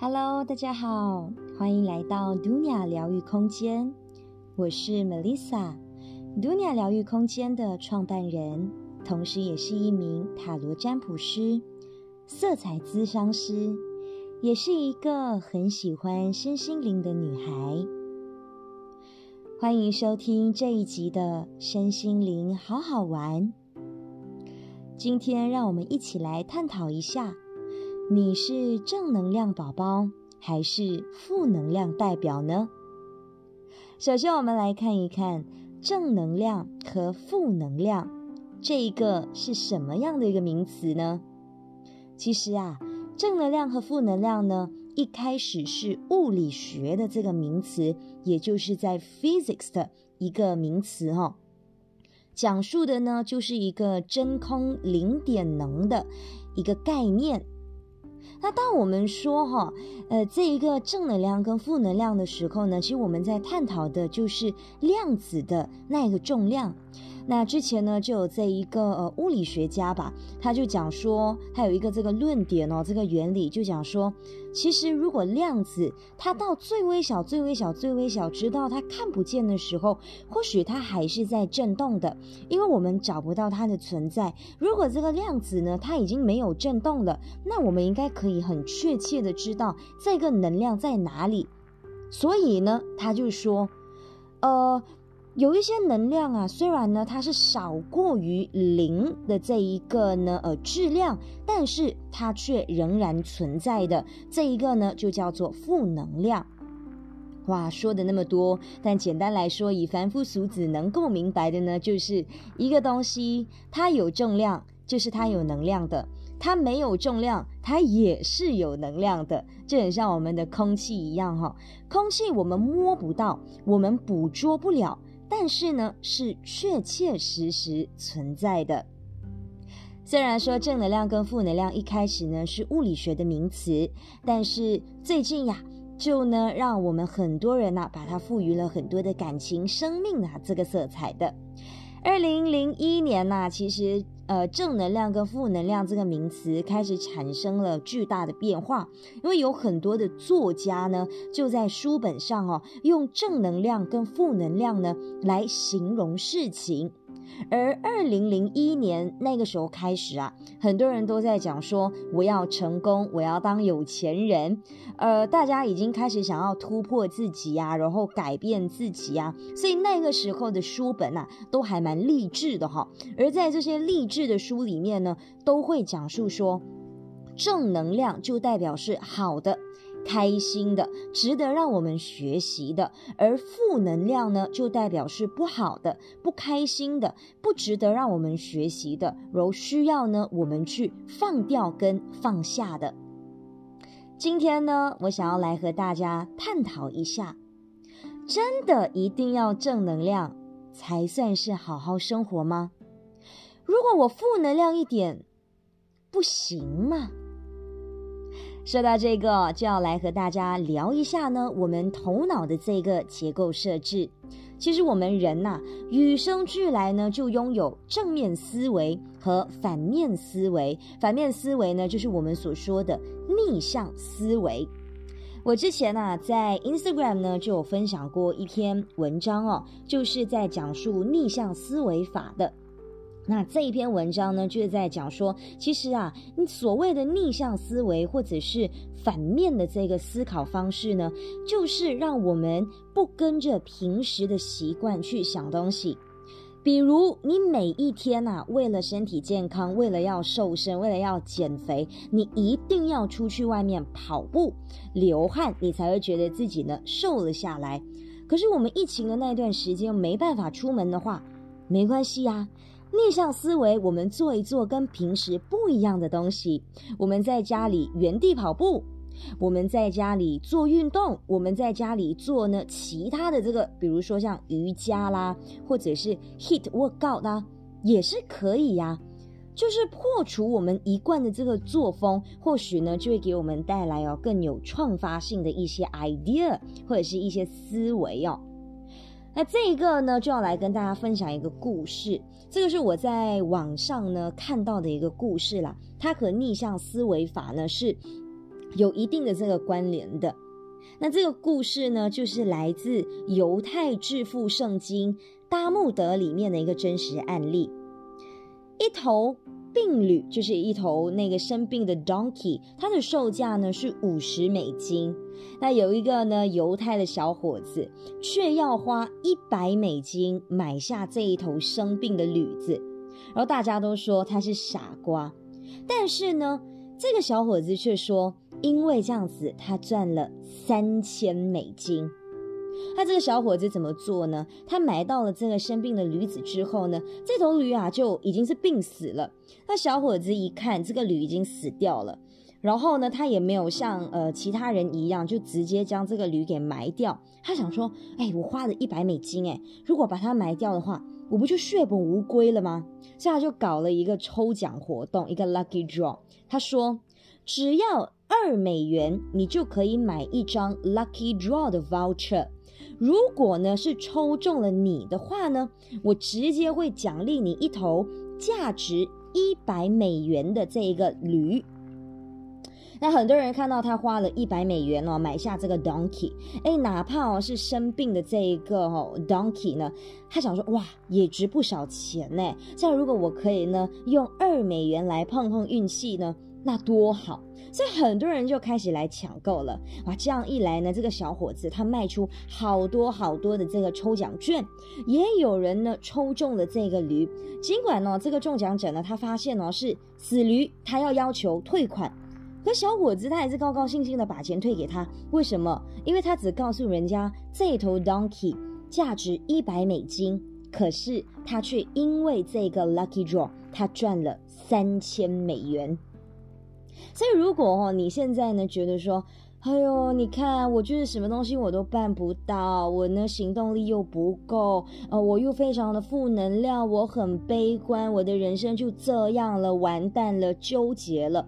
Hello，大家好，欢迎来到 Dunia 疗愈空间。我是 Melissa，Dunia 疗愈空间的创办人，同时也是一名塔罗占卜师、色彩咨商师，也是一个很喜欢身心灵的女孩。欢迎收听这一集的身心灵好好玩。今天让我们一起来探讨一下。你是正能量宝宝还是负能量代表呢？首先，我们来看一看正能量和负能量这一个是什么样的一个名词呢？其实啊，正能量和负能量呢，一开始是物理学的这个名词，也就是在 physics 的一个名词哈，讲述的呢就是一个真空零点能的一个概念。那当我们说哈，呃，这一个正能量跟负能量的时候呢，其实我们在探讨的就是量子的那个重量。那之前呢，就有这一个呃物理学家吧，他就讲说，他有一个这个论点哦，这个原理就讲说，其实如果量子它到最微小、最微小、最微小，直到它看不见的时候，或许它还是在震动的，因为我们找不到它的存在。如果这个量子呢，它已经没有震动了，那我们应该可以很确切的知道这个能量在哪里。所以呢，他就说，呃。有一些能量啊，虽然呢它是少过于零的这一个呢呃质量，但是它却仍然存在的这一个呢就叫做负能量。哇，说的那么多，但简单来说，以凡夫俗子能够明白的呢，就是一个东西它有重量，就是它有能量的；它没有重量，它也是有能量的。就很像我们的空气一样哈，空气我们摸不到，我们捕捉不了。但是呢，是确确实实存在的。虽然说正能量跟负能量一开始呢是物理学的名词，但是最近呀，就呢让我们很多人呐把它赋予了很多的感情、生命啊这个色彩的。二零零一年呐，其实。呃，正能量跟负能量这个名词开始产生了巨大的变化，因为有很多的作家呢，就在书本上哦，用正能量跟负能量呢来形容事情。而二零零一年那个时候开始啊，很多人都在讲说我要成功，我要当有钱人。呃，大家已经开始想要突破自己呀，然后改变自己呀。所以那个时候的书本呐，都还蛮励志的哈。而在这些励志的书里面呢，都会讲述说，正能量就代表是好的。开心的，值得让我们学习的；而负能量呢，就代表是不好的、不开心的、不值得让我们学习的，然后需要呢我们去放掉跟放下的。今天呢，我想要来和大家探讨一下：真的一定要正能量才算是好好生活吗？如果我负能量一点，不行吗？说到这个，就要来和大家聊一下呢。我们头脑的这个结构设置，其实我们人呐，与生俱来呢，就拥有正面思维和反面思维。反面思维呢，就是我们所说的逆向思维。我之前呢，在 Instagram 呢，就有分享过一篇文章哦，就是在讲述逆向思维法的。那这一篇文章呢，就是在讲说，其实啊，你所谓的逆向思维或者是反面的这个思考方式呢，就是让我们不跟着平时的习惯去想东西。比如，你每一天呐，为了身体健康，为了要瘦身，为了要减肥，你一定要出去外面跑步、流汗，你才会觉得自己呢瘦了下来。可是我们疫情的那段时间没办法出门的话，没关系呀。逆向思维，我们做一做跟平时不一样的东西。我们在家里原地跑步，我们在家里做运动，我们在家里做呢其他的这个，比如说像瑜伽啦，或者是 hit workout 啦，也是可以呀。就是破除我们一贯的这个作风，或许呢就会给我们带来哦更有创发性的一些 idea 或者是一些思维哦。那这一个呢，就要来跟大家分享一个故事。这个是我在网上呢看到的一个故事啦。它和逆向思维法呢是有一定的这个关联的。那这个故事呢，就是来自犹太致富圣经《大木德》里面的一个真实案例。一头病驴，就是一头那个生病的 donkey，它的售价呢是五十美金。那有一个呢犹太的小伙子，却要花一百美金买下这一头生病的驴子，然后大家都说他是傻瓜。但是呢，这个小伙子却说。因为这样子，他赚了三千美金。那这个小伙子怎么做呢？他买到了这个生病的驴子之后呢，这头驴啊就已经是病死了。那小伙子一看，这个驴已经死掉了，然后呢，他也没有像呃其他人一样，就直接将这个驴给埋掉。他想说，哎，我花了一百美金，哎，如果把它埋掉的话，我不就血本无归了吗？所以他就搞了一个抽奖活动，一个 lucky draw。他说，只要二美元，你就可以买一张 lucky draw 的 voucher。如果呢是抽中了你的话呢，我直接会奖励你一头价值一百美元的这一个驴。那很多人看到他花了一百美元哦，买下这个 donkey，哎，哪怕哦是生病的这一个哦 donkey 呢，他想说哇，也值不少钱呢。像如果我可以呢用二美元来碰碰运气呢，那多好。所以很多人就开始来抢购了，哇！这样一来呢，这个小伙子他卖出好多好多的这个抽奖券，也有人呢抽中了这个驴。尽管呢，这个中奖者呢，他发现呢是死驴，他要要求退款，可小伙子他还是高高兴兴的把钱退给他。为什么？因为他只告诉人家这头 donkey 价值一百美金，可是他却因为这个 lucky draw，他赚了三千美元。所以，如果哦，你现在呢觉得说，哎呦，你看我就是什么东西我都办不到，我呢行动力又不够，呃，我又非常的负能量，我很悲观，我的人生就这样了，完蛋了，纠结了。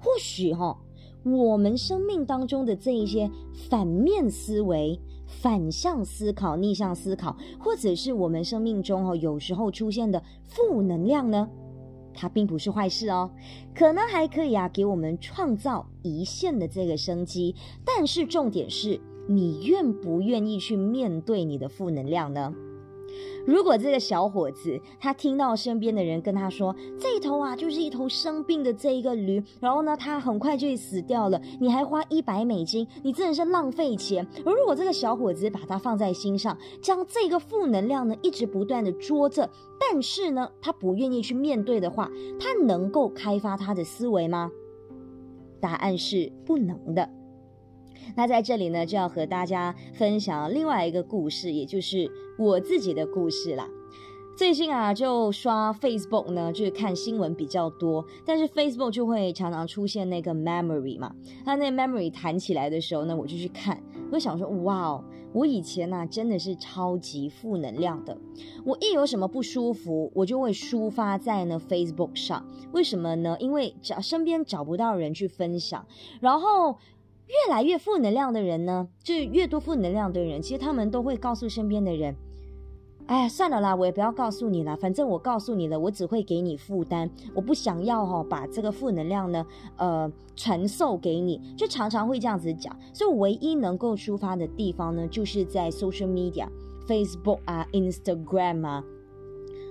或许哈，我们生命当中的这一些反面思维、反向思考、逆向思考，或者是我们生命中哦有时候出现的负能量呢？它并不是坏事哦，可能还可以啊，给我们创造一线的这个生机。但是重点是你愿不愿意去面对你的负能量呢？如果这个小伙子他听到身边的人跟他说，这头啊就是一头生病的这一个驴，然后呢他很快就死掉了，你还花一百美金，你真的是浪费钱。而如果这个小伙子把它放在心上，将这个负能量呢一直不断的捉着，但是呢他不愿意去面对的话，他能够开发他的思维吗？答案是不能的。那在这里呢，就要和大家分享另外一个故事，也就是我自己的故事啦。最近啊，就刷 Facebook 呢，就是看新闻比较多，但是 Facebook 就会常常出现那个 Memory 嘛。它那 Memory 弹起来的时候呢，我就去看，我想说，哇哦，我以前呢真的是超级负能量的。我一有什么不舒服，我就会抒发在呢 Facebook 上。为什么呢？因为找身边找不到人去分享，然后。越来越负能量的人呢，就越多负能量的人，其实他们都会告诉身边的人：“哎，算了啦，我也不要告诉你了，反正我告诉你了，我只会给你负担，我不想要哈，把这个负能量呢，呃，传授给你。”就常常会这样子讲。所以，唯一能够抒发的地方呢，就是在 social media，Facebook 啊，Instagram 啊。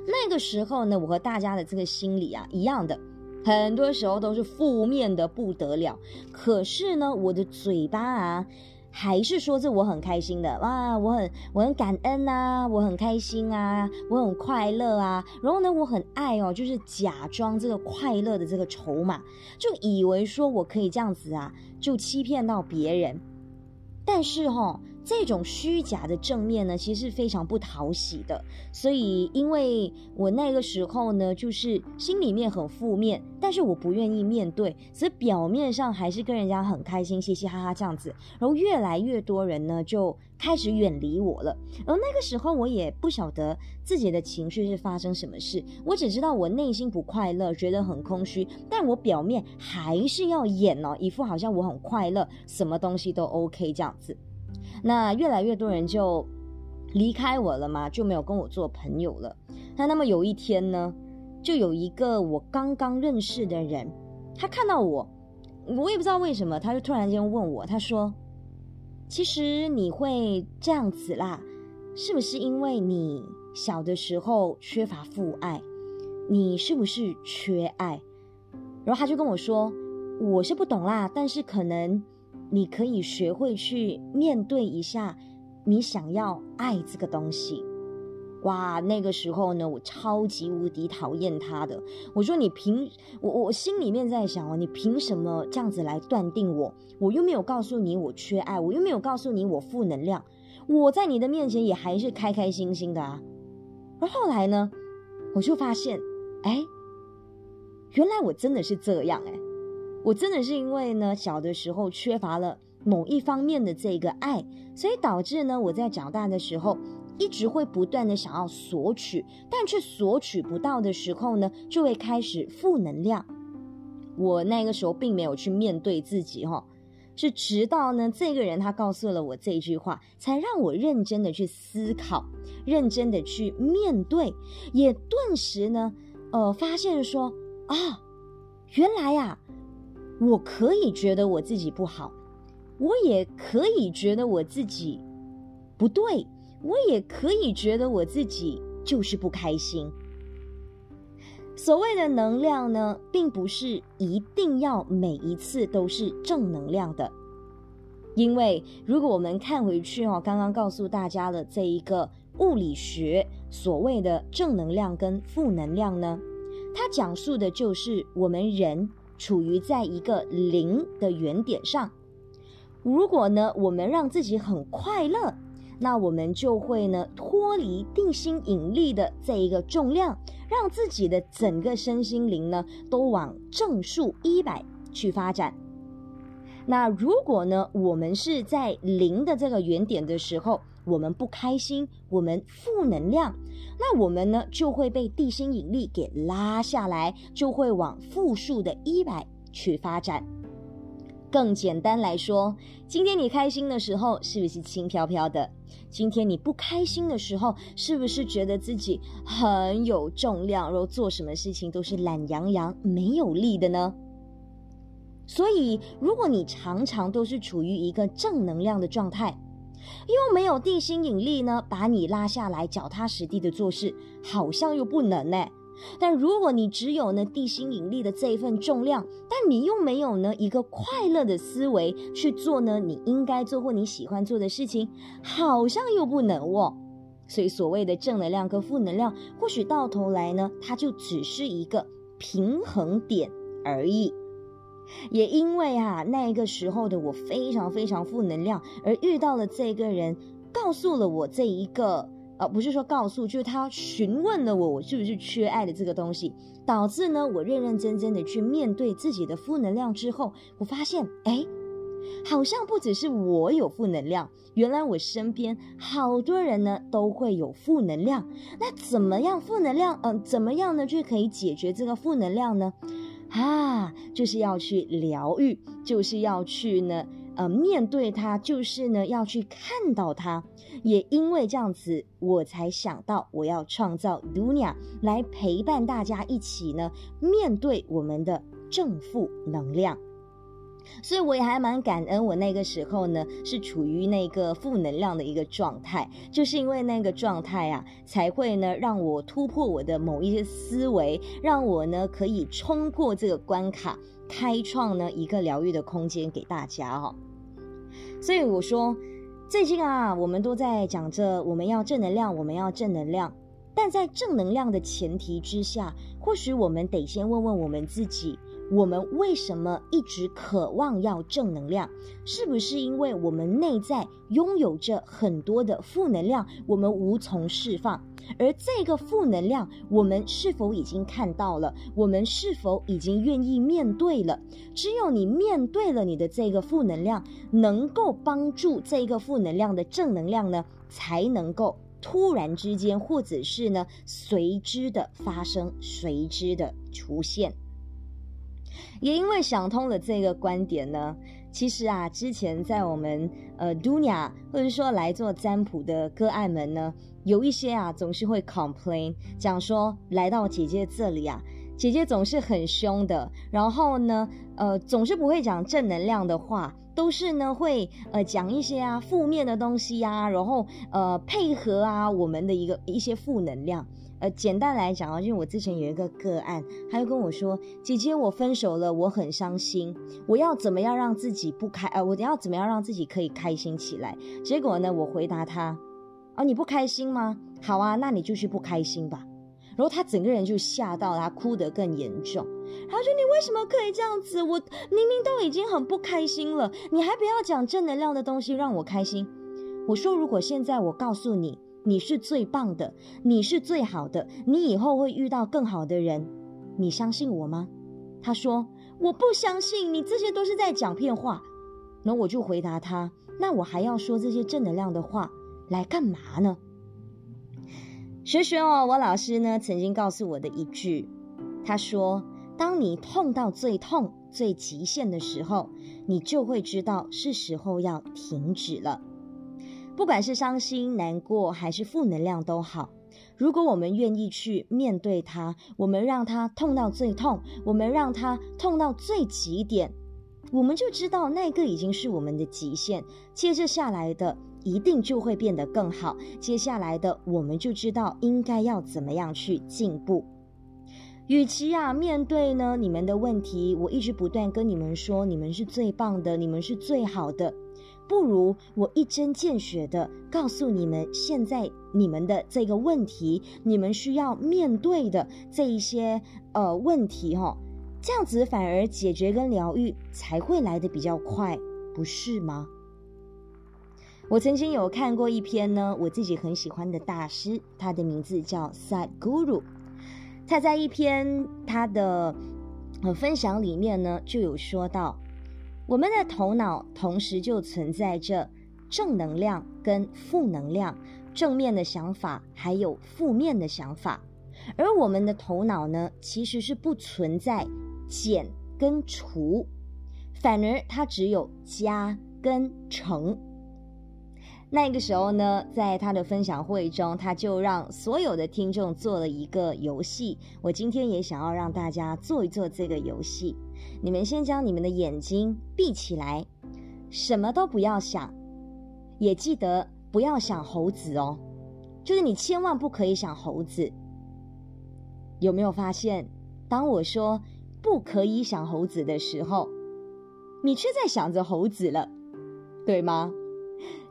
那个时候呢，我和大家的这个心理啊一样的。很多时候都是负面的不得了，可是呢，我的嘴巴啊，还是说这我很开心的。哇，我很我很感恩呐，我很开心啊，我很快乐啊，然后呢，我很爱哦，就是假装这个快乐的这个筹码，就以为说我可以这样子啊，就欺骗到别人，但是哈。这种虚假的正面呢，其实是非常不讨喜的。所以，因为我那个时候呢，就是心里面很负面，但是我不愿意面对，所以表面上还是跟人家很开心，嘻嘻哈哈这样子。然后越来越多人呢，就开始远离我了。而那个时候，我也不晓得自己的情绪是发生什么事，我只知道我内心不快乐，觉得很空虚，但我表面还是要演哦，一副好像我很快乐，什么东西都 OK 这样子。那越来越多人就离开我了嘛，就没有跟我做朋友了。那那么有一天呢，就有一个我刚刚认识的人，他看到我，我也不知道为什么，他就突然间问我，他说：“其实你会这样子啦，是不是因为你小的时候缺乏父爱？你是不是缺爱？”然后他就跟我说：“我是不懂啦，但是可能你可以学会去面对一下，你想要爱这个东西。”哇，那个时候呢，我超级无敌讨厌他的。我说你凭我，我心里面在想哦，你凭什么这样子来断定我？我又没有告诉你我缺爱，我又没有告诉你我负能量，我在你的面前也还是开开心心的啊。而后来呢，我就发现，哎，原来我真的是这样哎，我真的是因为呢，小的时候缺乏了某一方面的这个爱，所以导致呢，我在长大的时候。一直会不断的想要索取，但却索取不到的时候呢，就会开始负能量。我那个时候并没有去面对自己，哈，是直到呢这个人他告诉了我这句话，才让我认真的去思考，认真的去面对，也顿时呢，呃，发现说啊，原来呀，我可以觉得我自己不好，我也可以觉得我自己不对。我也可以觉得我自己就是不开心。所谓的能量呢，并不是一定要每一次都是正能量的，因为如果我们看回去哦，刚刚告诉大家的这一个物理学所谓的正能量跟负能量呢，它讲述的就是我们人处于在一个零的原点上。如果呢，我们让自己很快乐。那我们就会呢脱离定心引力的这一个重量，让自己的整个身心灵呢都往正数一百去发展。那如果呢我们是在零的这个原点的时候，我们不开心，我们负能量，那我们呢就会被地心引力给拉下来，就会往负数的一百去发展。更简单来说，今天你开心的时候是不是轻飘飘的？今天你不开心的时候，是不是觉得自己很有重量，然后做什么事情都是懒洋洋、没有力的呢？所以，如果你常常都是处于一个正能量的状态，又没有地心引力呢，把你拉下来，脚踏实地的做事，好像又不能呢。但如果你只有呢地心引力的这一份重量，但你又没有呢一个快乐的思维去做呢你应该做或你喜欢做的事情，好像又不能哦。所以所谓的正能量跟负能量，或许到头来呢，它就只是一个平衡点而已。也因为啊那个时候的我非常非常负能量，而遇到了这个人，告诉了我这一个。呃不是说告诉，就是他询问了我，我是不是缺爱的这个东西，导致呢，我认认真真的去面对自己的负能量之后，我发现，哎，好像不只是我有负能量，原来我身边好多人呢都会有负能量。那怎么样负能量？嗯，怎么样呢就可以解决这个负能量呢？啊，就是要去疗愈，就是要去呢。呃，面对它就是呢，要去看到它。也因为这样子，我才想到我要创造 Dunia 来陪伴大家一起呢，面对我们的正负能量。所以我也还蛮感恩，我那个时候呢是处于那个负能量的一个状态，就是因为那个状态啊，才会呢让我突破我的某一些思维，让我呢可以冲过这个关卡，开创呢一个疗愈的空间给大家哦。所以我说，最近啊，我们都在讲着我们要正能量，我们要正能量。但在正能量的前提之下，或许我们得先问问我们自己。我们为什么一直渴望要正能量？是不是因为我们内在拥有着很多的负能量，我们无从释放？而这个负能量，我们是否已经看到了？我们是否已经愿意面对了？只有你面对了你的这个负能量，能够帮助这个负能量的正能量呢，才能够突然之间，或者是呢随之的发生，随之的出现。也因为想通了这个观点呢，其实啊，之前在我们呃 Dunia 或者说来做占卜的个案们呢，有一些啊总是会 complain 讲说来到姐姐这里啊，姐姐总是很凶的，然后呢，呃，总是不会讲正能量的话，都是呢会呃讲一些啊负面的东西呀，然后呃配合啊我们的一个一些负能量。呃，简单来讲啊，因为我之前有一个个案，他就跟我说：“姐姐，我分手了，我很伤心，我要怎么样让自己不开？呃，我要怎么样让自己可以开心起来？”结果呢，我回答他：“哦，你不开心吗？好啊，那你就去不开心吧。”然后他整个人就吓到，他哭得更严重。他说：“你为什么可以这样子？我明明都已经很不开心了，你还不要讲正能量的东西让我开心？”我说：“如果现在我告诉你。”你是最棒的，你是最好的，你以后会遇到更好的人，你相信我吗？他说我不相信，你这些都是在讲骗话。然后我就回答他，那我还要说这些正能量的话来干嘛呢？学学哦，我老师呢曾经告诉我的一句，他说，当你痛到最痛、最极限的时候，你就会知道是时候要停止了。不管是伤心、难过还是负能量都好，如果我们愿意去面对它，我们让它痛到最痛，我们让它痛到最极点，我们就知道那个已经是我们的极限。接着下来的一定就会变得更好。接下来的我们就知道应该要怎么样去进步。与其啊面对呢你们的问题，我一直不断跟你们说，你们是最棒的，你们是最好的。不如我一针见血的告诉你们，现在你们的这个问题，你们需要面对的这一些呃问题哈，这样子反而解决跟疗愈才会来的比较快，不是吗？我曾经有看过一篇呢，我自己很喜欢的大师，他的名字叫 Sadhguru，他在一篇他的呃分享里面呢，就有说到。我们的头脑同时就存在着正能量跟负能量，正面的想法还有负面的想法，而我们的头脑呢，其实是不存在减跟除，反而它只有加跟乘。那个时候呢，在他的分享会中，他就让所有的听众做了一个游戏。我今天也想要让大家做一做这个游戏。你们先将你们的眼睛闭起来，什么都不要想，也记得不要想猴子哦，就是你千万不可以想猴子。有没有发现，当我说不可以想猴子的时候，你却在想着猴子了，对吗？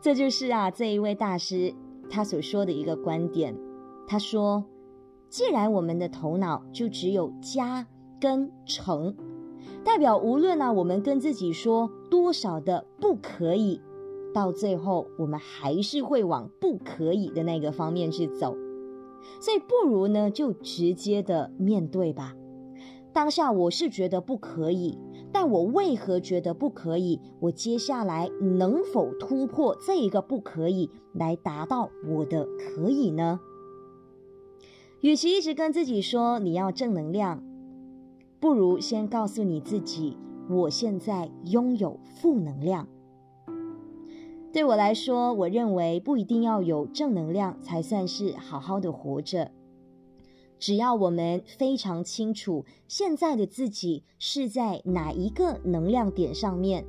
这就是啊，这一位大师他所说的一个观点。他说：“既然我们的头脑就只有加跟乘，代表无论呢我们跟自己说多少的不可以，到最后我们还是会往不可以的那个方面去走。所以不如呢就直接的面对吧。当下我是觉得不可以。”但我为何觉得不可以？我接下来能否突破这一个不可以，来达到我的可以呢？与其一直跟自己说你要正能量，不如先告诉你自己，我现在拥有负能量。对我来说，我认为不一定要有正能量才算是好好的活着。只要我们非常清楚现在的自己是在哪一个能量点上面，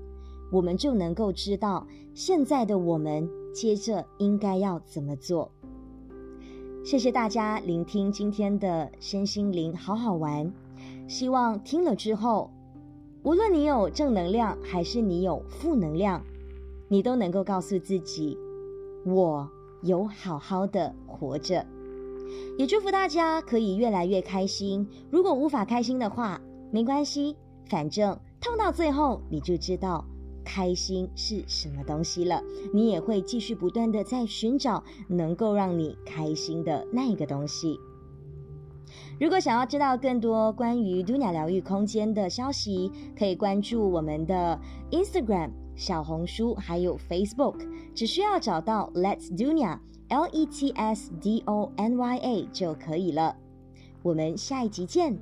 我们就能够知道现在的我们接着应该要怎么做。谢谢大家聆听今天的身心灵好好玩，希望听了之后，无论你有正能量还是你有负能量，你都能够告诉自己，我有好好的活着。也祝福大家可以越来越开心。如果无法开心的话，没关系，反正痛到最后你就知道开心是什么东西了。你也会继续不断的在寻找能够让你开心的那个东西。如果想要知道更多关于嘟鸟疗愈空间的消息，可以关注我们的 Instagram、小红书还有 Facebook，只需要找到 Let's Dunia。L E T S D O N Y A 就可以了。我们下一集见。